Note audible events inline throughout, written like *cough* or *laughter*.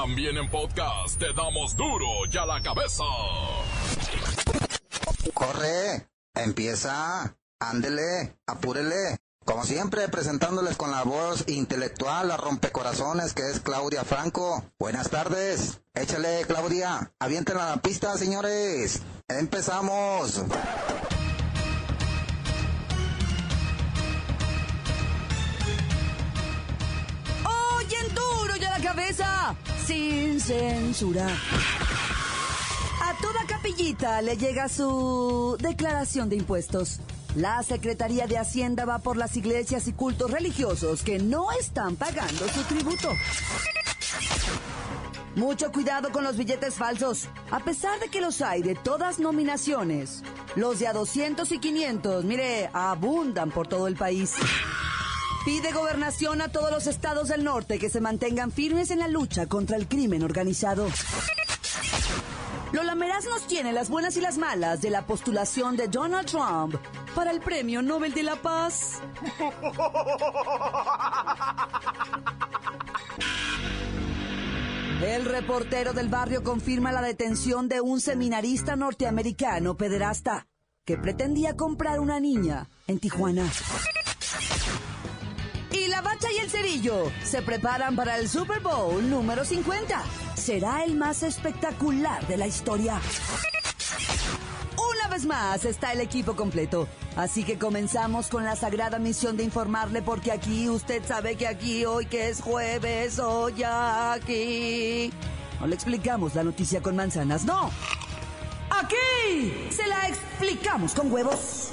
También en podcast te damos duro y a la cabeza. Corre, empieza, ándele, apúrele. Como siempre, presentándoles con la voz intelectual a rompecorazones que es Claudia Franco. Buenas tardes. Échale, Claudia. Avienten a la pista, señores. Empezamos. Oyen duro y a la cabeza, sin censura. A toda capillita le llega su declaración de impuestos. La Secretaría de Hacienda va por las iglesias y cultos religiosos que no están pagando su tributo. Mucho cuidado con los billetes falsos. A pesar de que los hay de todas nominaciones, los de a 200 y 500, mire, abundan por todo el país. Pide gobernación a todos los estados del norte que se mantengan firmes en la lucha contra el crimen organizado. Lola Meraz nos tiene las buenas y las malas de la postulación de Donald Trump para el Premio Nobel de la Paz. El reportero del barrio confirma la detención de un seminarista norteamericano pederasta que pretendía comprar una niña en Tijuana. La bacha y el cerillo se preparan para el Super Bowl número 50. Será el más espectacular de la historia. Una vez más está el equipo completo. Así que comenzamos con la sagrada misión de informarle porque aquí usted sabe que aquí hoy que es jueves, hoy aquí. No le explicamos la noticia con manzanas, no. Aquí se la explicamos con huevos.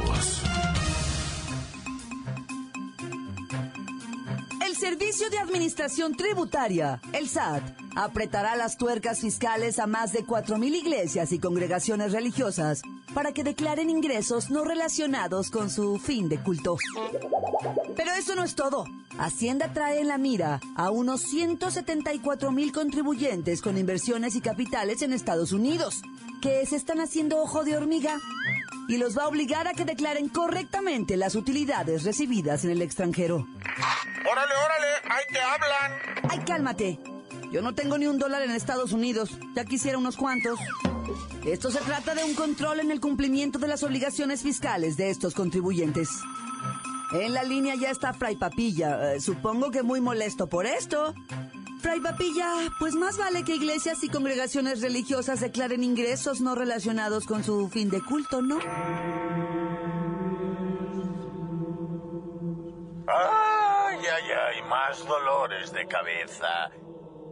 Servicio de Administración Tributaria, el SAT, apretará las tuercas fiscales a más de 4.000 iglesias y congregaciones religiosas para que declaren ingresos no relacionados con su fin de culto. Pero eso no es todo. Hacienda trae en la mira a unos 174.000 contribuyentes con inversiones y capitales en Estados Unidos, que se están haciendo ojo de hormiga y los va a obligar a que declaren correctamente las utilidades recibidas en el extranjero. ¡Órale, órale! ¡Ahí te hablan! ¡Ay, cálmate! Yo no tengo ni un dólar en Estados Unidos. Ya quisiera unos cuantos. Esto se trata de un control en el cumplimiento de las obligaciones fiscales de estos contribuyentes. En la línea ya está Fray Papilla. Eh, supongo que muy molesto por esto. Fray Papilla, pues más vale que iglesias y congregaciones religiosas declaren ingresos no relacionados con su fin de culto, ¿no? Más dolores de cabeza.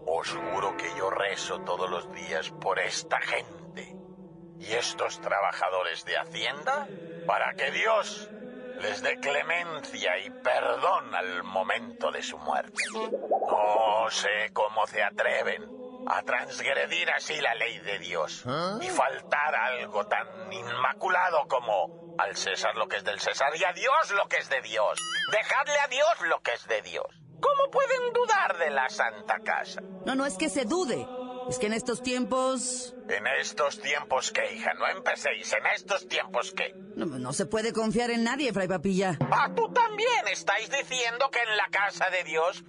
Os juro que yo rezo todos los días por esta gente y estos trabajadores de Hacienda para que Dios les dé clemencia y perdón al momento de su muerte. No sé cómo se atreven a transgredir así la ley de Dios y faltar a algo tan inmaculado como al César lo que es del César y a Dios lo que es de Dios. Dejadle a Dios lo que es de Dios. ¿Cómo pueden dudar de la Santa Casa? No, no es que se dude. Es que en estos tiempos... En estos tiempos qué, hija, no empecéis. En estos tiempos qué. No, no se puede confiar en nadie, Fray Papilla. Ah, tú también estáis diciendo que en la casa de Dios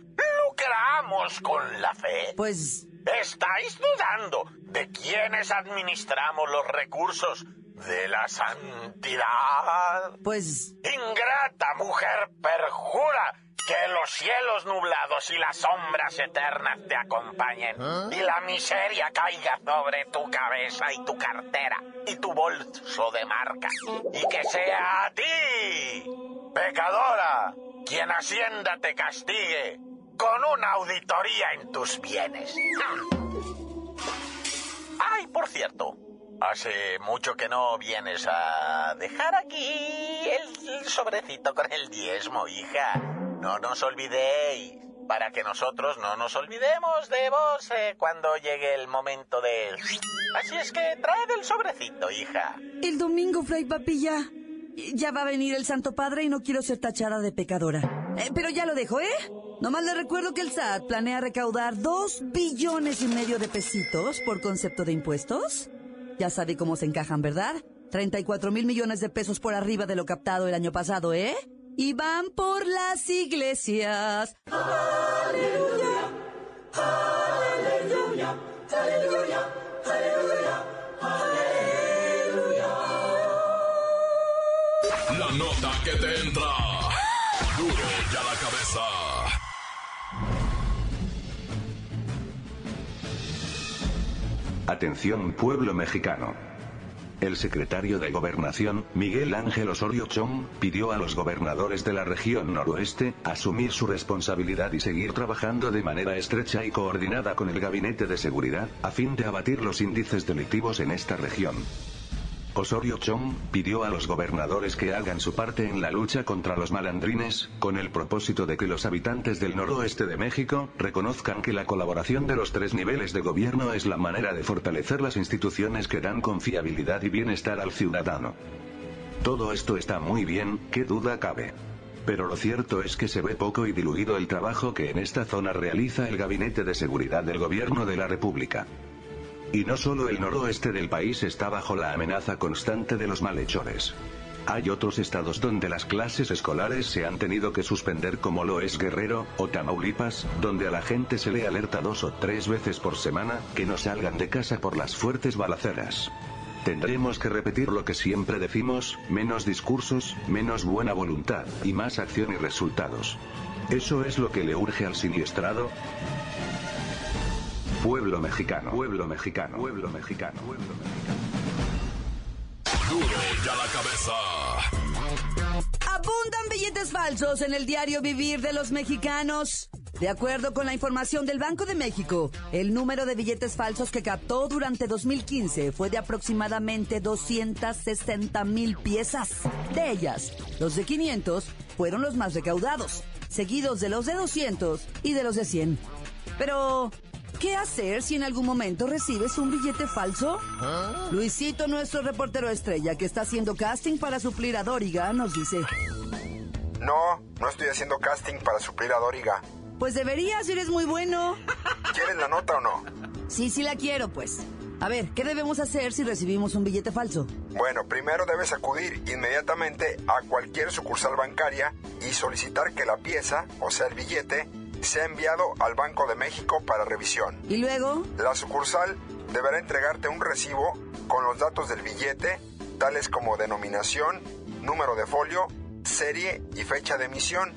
lucramos con la fe. Pues... ¿Estáis dudando de quiénes administramos los recursos de la santidad? Pues... Ingrata mujer, perjura que los cielos nublados y las sombras eternas te acompañen y la miseria caiga sobre tu cabeza y tu cartera y tu bolso de marca y que sea a ti, pecadora, quien Hacienda te castigue con una auditoría en tus bienes. Ay, por cierto, hace mucho que no vienes a dejar aquí el sobrecito con el diezmo, hija. No nos olvidéis, para que nosotros no nos olvidemos de vos eh, cuando llegue el momento de... Así es que traed el sobrecito, hija. El domingo, Fray Papilla. Ya va a venir el Santo Padre y no quiero ser tachada de pecadora. Eh, pero ya lo dejo, ¿eh? Nomás le recuerdo que el SAT planea recaudar dos billones y medio de pesitos por concepto de impuestos. Ya sabe cómo se encajan, ¿verdad? 34 mil millones de pesos por arriba de lo captado el año pasado, ¿eh? Y van por las iglesias. ¡Aleluya! ¡Aleluya! ¡Aleluya! ¡Aleluya! ¡Aleluya! La nota que te entra. Duro ya la cabeza. Atención pueblo mexicano. El secretario de Gobernación, Miguel Ángel Osorio Chong, pidió a los gobernadores de la región noroeste asumir su responsabilidad y seguir trabajando de manera estrecha y coordinada con el Gabinete de Seguridad, a fin de abatir los índices delictivos en esta región. Osorio Chong pidió a los gobernadores que hagan su parte en la lucha contra los malandrines, con el propósito de que los habitantes del noroeste de México reconozcan que la colaboración de los tres niveles de gobierno es la manera de fortalecer las instituciones que dan confiabilidad y bienestar al ciudadano. Todo esto está muy bien, qué duda cabe. Pero lo cierto es que se ve poco y diluido el trabajo que en esta zona realiza el Gabinete de Seguridad del Gobierno de la República. Y no solo el noroeste del país está bajo la amenaza constante de los malhechores. Hay otros estados donde las clases escolares se han tenido que suspender como lo es Guerrero, o Tamaulipas, donde a la gente se le alerta dos o tres veces por semana, que no salgan de casa por las fuertes balaceras. Tendremos que repetir lo que siempre decimos, menos discursos, menos buena voluntad, y más acción y resultados. ¿Eso es lo que le urge al siniestrado? Pueblo mexicano, pueblo mexicano, pueblo mexicano, pueblo mexicano. Duro ya la cabeza. Abundan billetes falsos en el diario Vivir de los Mexicanos. De acuerdo con la información del Banco de México, el número de billetes falsos que captó durante 2015 fue de aproximadamente 260 mil piezas. De ellas, los de 500 fueron los más recaudados, seguidos de los de 200 y de los de 100. Pero, ¿Qué hacer si en algún momento recibes un billete falso? Luisito, nuestro reportero estrella que está haciendo casting para suplir a Doriga, nos dice... No, no estoy haciendo casting para suplir a Doriga. Pues deberías, eres muy bueno. ¿Quieres la nota o no? Sí, sí la quiero, pues. A ver, ¿qué debemos hacer si recibimos un billete falso? Bueno, primero debes acudir inmediatamente a cualquier sucursal bancaria y solicitar que la pieza, o sea el billete, se ha enviado al Banco de México para revisión. ¿Y luego? La sucursal deberá entregarte un recibo con los datos del billete, tales como denominación, número de folio, serie y fecha de emisión,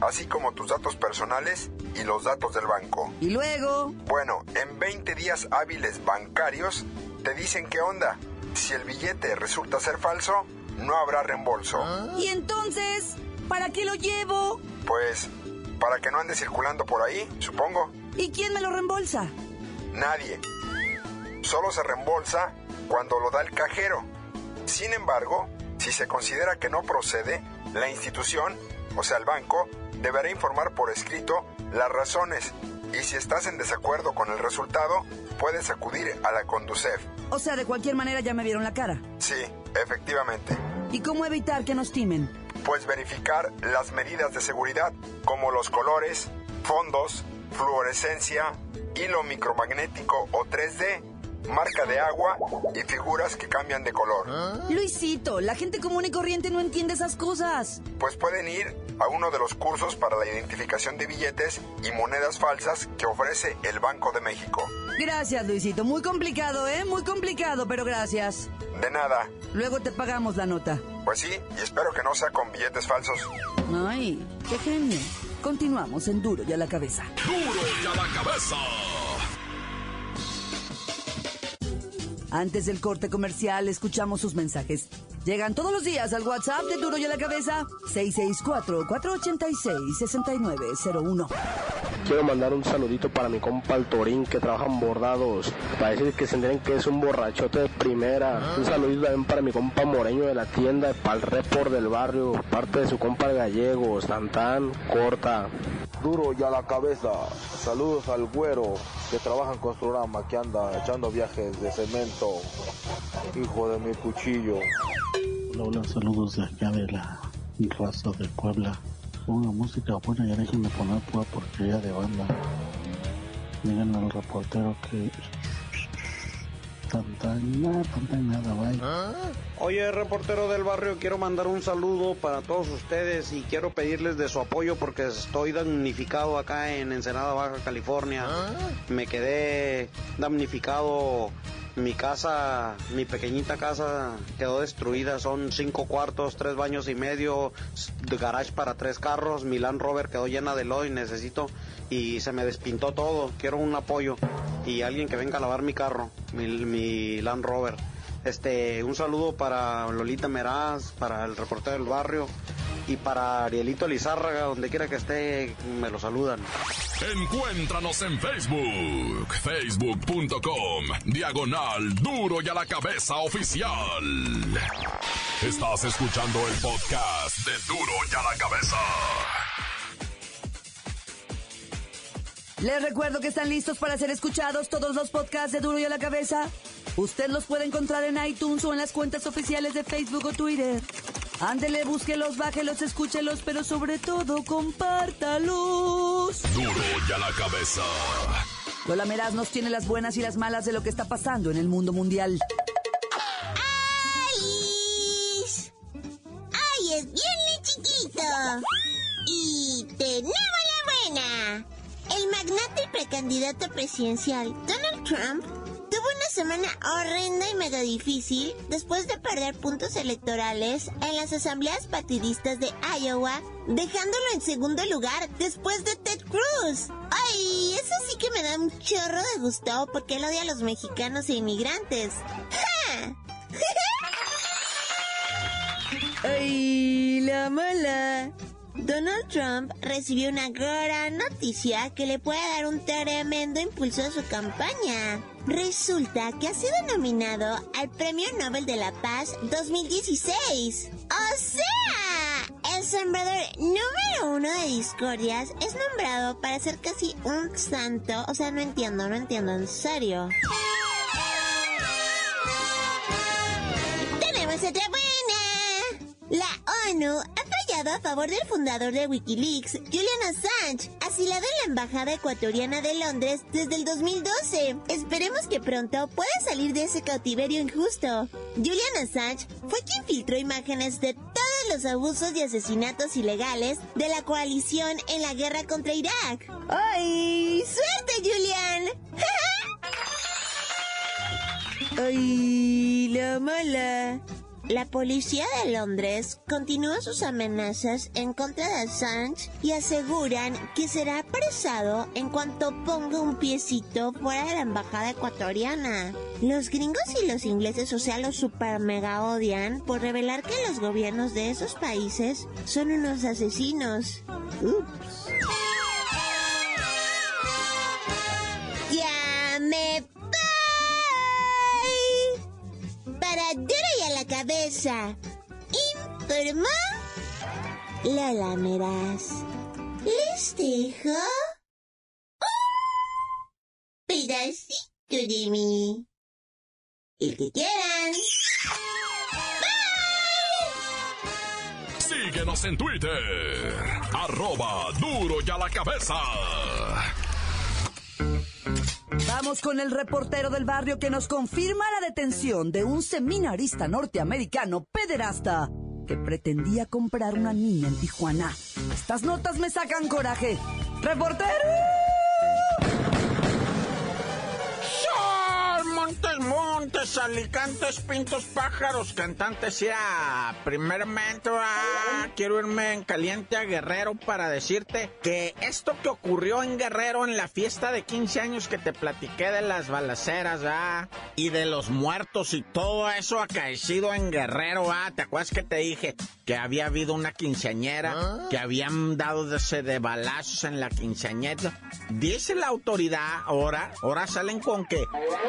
así como tus datos personales y los datos del banco. ¿Y luego? Bueno, en 20 días hábiles bancarios te dicen qué onda. Si el billete resulta ser falso, no habrá reembolso. ¿Y entonces? ¿Para qué lo llevo? Pues para que no ande circulando por ahí, supongo. ¿Y quién me lo reembolsa? Nadie. Solo se reembolsa cuando lo da el cajero. Sin embargo, si se considera que no procede, la institución, o sea el banco, deberá informar por escrito las razones y si estás en desacuerdo con el resultado, puedes acudir a la Conducef. O sea, de cualquier manera ya me vieron la cara. Sí, efectivamente. ¿Y cómo evitar que nos timen? Pues verificar las medidas de seguridad, como los colores, fondos, fluorescencia, hilo micromagnético o 3D, marca de agua y figuras que cambian de color. Luisito, la gente común y corriente no entiende esas cosas. Pues pueden ir a uno de los cursos para la identificación de billetes y monedas falsas que ofrece el Banco de México. Gracias, Luisito. Muy complicado, ¿eh? Muy complicado, pero gracias. De nada. Luego te pagamos la nota. Pues sí, y espero que no sea con billetes falsos. Ay, qué genio. Continuamos en Duro y a la cabeza. Duro ya la cabeza. Antes del corte comercial, escuchamos sus mensajes. Llegan todos los días al WhatsApp de Duro y a la Cabeza, 664-486-6901. Quiero mandar un saludito para mi compa el Torín que trabaja en bordados. Para decir que se enteren que es un borrachote de primera. Un saludito también para mi compa Moreño de la tienda, para el report del barrio. Parte de su compa el gallego, Santán, corta. Duro y a la cabeza. Saludos al güero que trabaja en Construrama, que anda echando viajes de cemento. Hijo de mi cuchillo. Hola, saludos de acá de la raza de Puebla. Ponga música buena y déjenme poner pura porquería de banda. Miren al reportero que Oye, reportero del barrio, quiero mandar un saludo para todos ustedes y quiero pedirles de su apoyo porque estoy damnificado acá en Ensenada, Baja California. Me quedé damnificado. Mi casa, mi pequeñita casa quedó destruida. Son cinco cuartos, tres baños y medio, garage para tres carros. Mi Land Rover quedó llena de lodo y necesito y se me despintó todo. Quiero un apoyo y alguien que venga a lavar mi carro, mi, mi Land Rover. Este, un saludo para Lolita Meraz, para el reportero del barrio y para Arielito Lizárraga, donde quiera que esté, me lo saludan. Encuéntranos en Facebook, facebook.com, diagonal duro y a la cabeza oficial. Estás escuchando el podcast de duro y a la cabeza. Les recuerdo que están listos para ser escuchados todos los podcasts de Duro y a la Cabeza. Usted los puede encontrar en iTunes o en las cuentas oficiales de Facebook o Twitter. Ándele, búsquelos, bájelos, escúchelos, pero sobre todo compártalos. Duro y a la cabeza. Lola Meraz nos tiene las buenas y las malas de lo que está pasando en el mundo mundial. ¡Alice! ¡Ay, es bien chiquito! Y tenemos la buena. El magnate y precandidato presidencial Donald Trump semana horrenda y mega difícil después de perder puntos electorales en las asambleas partidistas de Iowa, dejándolo en segundo lugar después de Ted Cruz. Ay, eso sí que me da un chorro de gusto porque él odia a los mexicanos e inmigrantes. ¡Ja! ¡Ay, la mala! Donald Trump recibió una gran noticia que le puede dar un tremendo impulso a su campaña. Resulta que ha sido nominado al Premio Nobel de la Paz 2016. O sea, el sembrador número uno de discordias es nombrado para ser casi un santo. O sea, no entiendo, no entiendo, en serio. Tenemos otra buena. La ONU ha fallado a favor del fundador de Wikileaks, Julian Assange, asilado en la embajada ecuatoriana de Londres desde el 2012. Esperemos que pronto pueda salir de ese cautiverio injusto. Julian Assange fue quien filtró imágenes de todos los abusos y asesinatos ilegales de la coalición en la guerra contra Irak. ¡Ay! ¡Suerte, Julian! *laughs* ¡Ay, la mala! La policía de Londres continúa sus amenazas en contra de Assange y aseguran que será apresado en cuanto ponga un piecito fuera de la embajada ecuatoriana. Los gringos y los ingleses, o sea, los super mega odian por revelar que los gobiernos de esos países son unos asesinos. Ups. Informó Lola Meraz. Les dejo un pedacito de mí. El que quieran. Síguenos en Twitter. Arroba duro y a la cabeza. Vamos con el reportero del barrio que nos confirma la detención de un seminarista norteamericano pederasta que pretendía comprar una niña en Tijuana. Estas notas me sacan coraje. ¡Reportero! Sol, montes, montes, alicantes, pintos, pájaros, cantantes. Ya, primeramente, ah, quiero irme en caliente a Guerrero para decirte que esto que ocurrió en Guerrero en la fiesta de 15 años que te platiqué de las balaceras, ah, y de los muertos y todo eso acaecido en Guerrero, ah, ¿te acuerdas que te dije que había habido una quinceañera, que habían dado de balazos en la quinceañera? Dice la autoridad ahora, ahora salen con que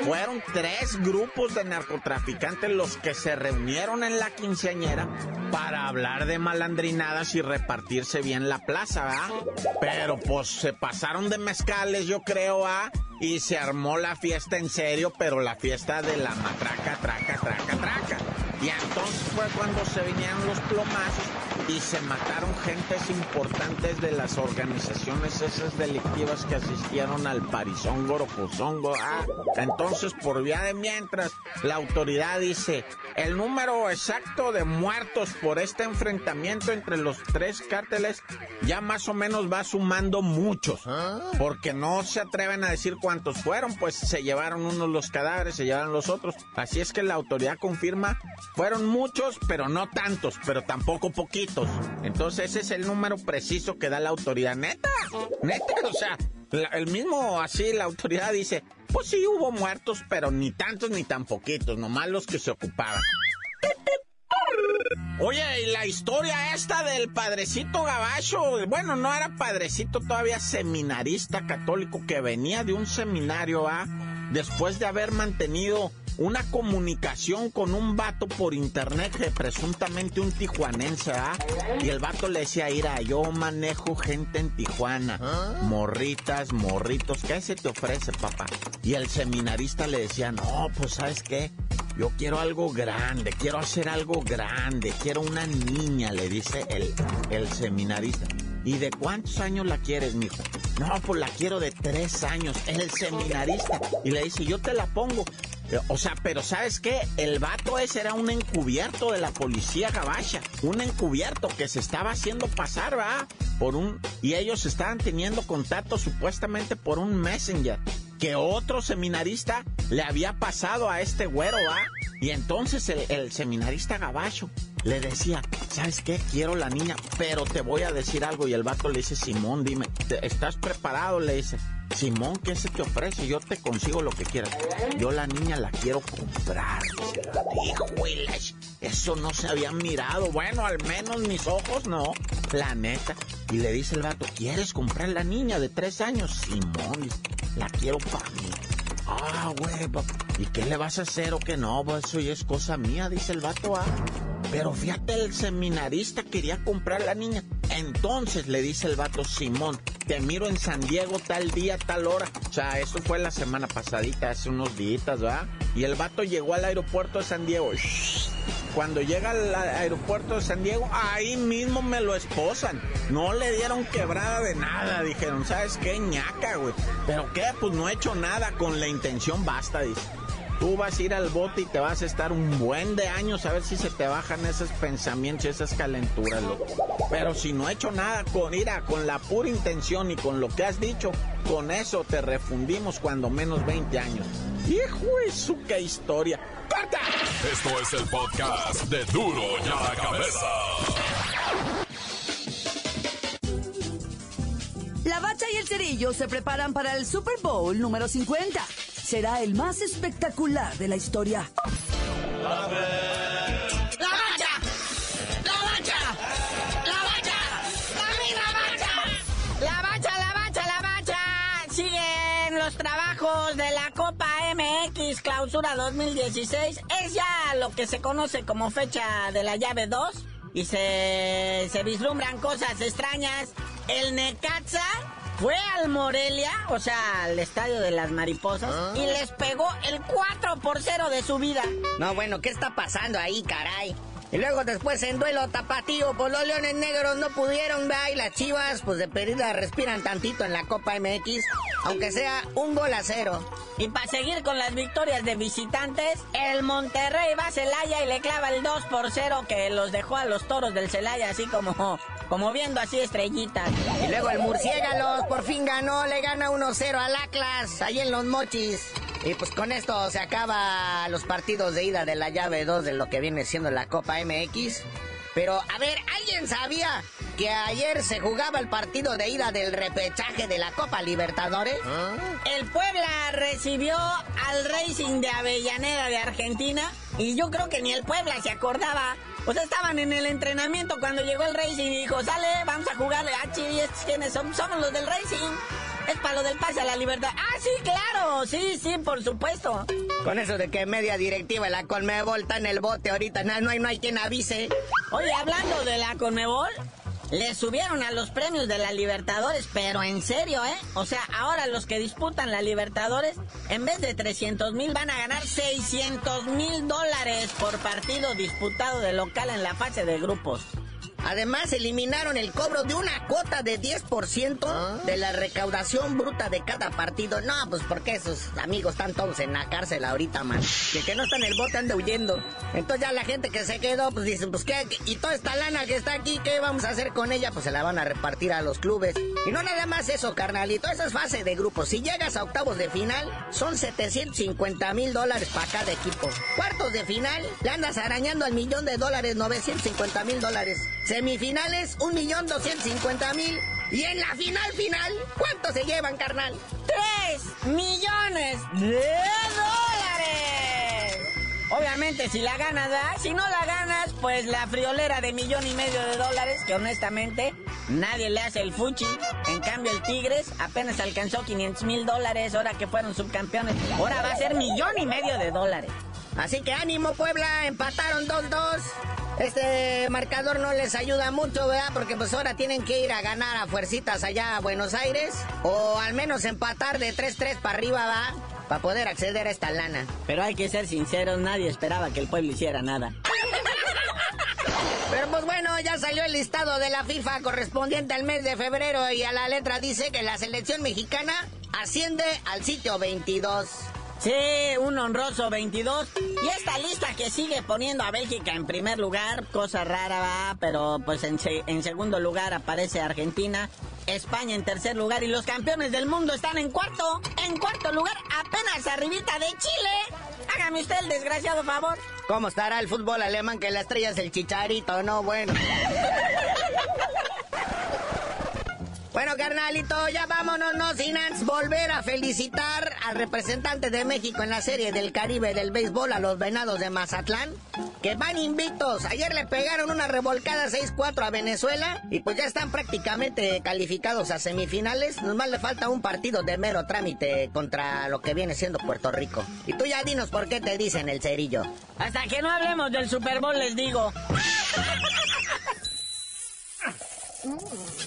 fueron tres grupos de narcotraficantes los que se reunieron en la quinceañera para hablar de malandrinadas y repartirse bien la plaza, ¿verdad? Pero pues se pasaron de mezcales, yo creo, ¿ah? Y se armó la fiesta en serio, pero la fiesta de la matraca, traca, traca, traca. Y entonces fue cuando se vinieron los plomazos y se mataron gentes importantes de las organizaciones esas delictivas que asistieron al parizón Gorocozongo. Ah, entonces, por vía de mientras, la autoridad dice, el número exacto de muertos por este enfrentamiento entre los tres cárteles ya más o menos va sumando muchos, porque no se atreven a decir cuántos fueron, pues se llevaron unos los cadáveres, se llevaron los otros. Así es que la autoridad confirma, fueron muchos, pero no tantos, pero tampoco poquitos. Entonces ese es el número preciso que da la autoridad. Neta, neta, o sea, el mismo así la autoridad dice, pues sí hubo muertos, pero ni tantos ni tan poquitos, nomás los que se ocupaban. Oye, y la historia esta del padrecito Gabacho, bueno, no era padrecito, todavía seminarista católico que venía de un seminario, ¿ah? Después de haber mantenido una comunicación con un vato por internet, que presuntamente un tijuanense, ¿ah? Y el vato le decía, ira, yo manejo gente en Tijuana, morritas, morritos, ¿qué se te ofrece, papá? Y el seminarista le decía, no, pues, ¿sabes qué? Yo quiero algo grande, quiero hacer algo grande, quiero una niña, le dice el, el seminarista. ¿Y de cuántos años la quieres, mijo? No, pues la quiero de tres años. El seminarista. Y le dice, yo te la pongo. O sea, pero ¿sabes qué? El vato ese era un encubierto de la policía gabacha. Un encubierto que se estaba haciendo pasar, ¿va? Por un... Y ellos estaban teniendo contacto supuestamente por un messenger. Que otro seminarista le había pasado a este güero, ¿va? Y entonces el, el seminarista gabacho le decía, ¿sabes qué? Quiero la niña, pero te voy a decir algo. Y el vato le dice, Simón, dime, ¿estás preparado? Le dice, Simón, ¿qué se te ofrece? Yo te consigo lo que quieras. Yo la niña la quiero comprar. Híjole, eso no se había mirado. Bueno, al menos mis ojos no. La neta. Y le dice el vato, ¿quieres comprar la niña de tres años? Simón, la quiero para mí. Ah, güey, ¿y qué le vas a hacer o qué no? Pues eso ya es cosa mía, dice el vato, ah. Pero fíjate, el seminarista quería comprar la niña. Entonces le dice el vato Simón, te miro en San Diego tal día, tal hora. O sea, eso fue la semana pasadita, hace unos días, ¿verdad? Y el vato llegó al aeropuerto de San Diego. Cuando llega al aeropuerto de San Diego, ahí mismo me lo esposan. No le dieron quebrada de nada. Dijeron, ¿sabes qué? ñaca, güey. ¿Pero qué? Pues no he hecho nada. Con la intención basta, dice. Tú vas a ir al bote y te vas a estar un buen de años a ver si se te bajan esos pensamientos y esas calenturas, loco. Pero si no he hecho nada con ira, con la pura intención y con lo que has dicho, con eso te refundimos cuando menos 20 años. ¡Hijo su qué historia! ¡Corta! Esto es el podcast de Duro y a la Cabeza. La Bacha y el Cerillo se preparan para el Super Bowl número 50 será el más espectacular de la historia. ¡La bacha! ¡La bacha! ¡La bacha! ¡La bacha! ¡La bacha, la bacha, la bacha! Siguen los trabajos de la Copa MX Clausura 2016. Es ya lo que se conoce como fecha de la llave 2. Y se, se vislumbran cosas extrañas. El Necaxa fue al Morelia, o sea, al estadio de las mariposas, y les pegó el 4 por 0 de su vida. No, bueno, ¿qué está pasando ahí, caray? Y luego después en duelo tapatío, pues los Leones Negros no pudieron, ver y las Chivas, pues de perdida respiran tantito en la Copa MX, aunque sea un gol a cero. Y para seguir con las victorias de visitantes, el Monterrey va a Celaya y le clava el 2 por 0 que los dejó a los toros del Celaya así como, como viendo así estrellitas. Y luego el Murciélagos por fin ganó, le gana 1-0 al Atlas, ahí en los mochis. Y pues con esto se acaba los partidos de ida de la llave 2 de lo que viene siendo la Copa MX. Pero, a ver, ¿alguien sabía que ayer se jugaba el partido de ida del repechaje de la Copa Libertadores? ¿Ah? El Puebla recibió al Racing de Avellaneda de Argentina y yo creo que ni el Puebla se acordaba. O sea, estaban en el entrenamiento cuando llegó el Racing y dijo, sale, vamos a jugarle. Ah, ¿y estos quiénes son? Somos los del Racing. Es para lo del pase a la libertad. Ah, sí, claro. Sí, sí, por supuesto. Con eso de que media directiva de la Conmebol está en el bote ahorita, no, no, hay, no hay quien avise. Oye, hablando de la Conmebol, Le subieron a los premios de la Libertadores, pero en serio, ¿eh? O sea, ahora los que disputan la Libertadores, en vez de 300 mil, van a ganar 600 mil dólares por partido disputado de local en la fase de grupos. Además, eliminaron el cobro de una cuota de 10% de la recaudación bruta de cada partido. No, pues porque esos amigos están todos en la cárcel ahorita, man. Que que no están en el bote anda huyendo. Entonces ya la gente que se quedó, pues dicen, pues qué, y toda esta lana que está aquí, ¿qué vamos a hacer con ella? Pues se la van a repartir a los clubes. Y no nada más eso, carnalito, esa es fase de grupos. Si llegas a octavos de final, son 750 mil dólares para cada equipo. Cuartos de final, le andas arañando al millón de dólares, 950 mil dólares. Semifinales, un millón doscientos cincuenta mil. Y en la final final, ¿cuánto se llevan, carnal? ¡Tres millones de dólares! Obviamente, si la ganas, ¿verdad? Si no la ganas, pues la friolera de millón y medio de dólares, que honestamente nadie le hace el fuchi. En cambio, el Tigres apenas alcanzó 500 mil dólares ahora que fueron subcampeones. Ahora va a ser millón y medio de dólares. Así que ánimo, Puebla, empataron 2-2. Este marcador no les ayuda mucho, ¿verdad? Porque pues ahora tienen que ir a ganar a fuercitas allá a Buenos Aires. O al menos empatar de 3-3 para arriba, ¿va? Para poder acceder a esta lana. Pero hay que ser sinceros, nadie esperaba que el pueblo hiciera nada. Pero pues bueno, ya salió el listado de la FIFA correspondiente al mes de febrero y a la letra dice que la selección mexicana asciende al sitio 22. Sí, un honroso 22. Y esta lista que sigue poniendo a Bélgica en primer lugar, cosa rara va, pero pues en, se- en segundo lugar aparece Argentina, España en tercer lugar y los campeones del mundo están en cuarto. En cuarto lugar, apenas arribita de Chile. Hágame usted el desgraciado favor. ¿Cómo estará el fútbol alemán que la estrella es el chicharito? No, bueno. *laughs* Bueno, carnalito, ya vámonos, no sin antes volver a felicitar al representante de México en la Serie del Caribe del béisbol, a los Venados de Mazatlán, que van invictos. Ayer le pegaron una revolcada 6-4 a Venezuela y pues ya están prácticamente calificados a semifinales. Nomás le falta un partido de mero trámite contra lo que viene siendo Puerto Rico. Y tú ya dinos por qué te dicen el cerillo. Hasta que no hablemos del Super Bowl les digo. *laughs*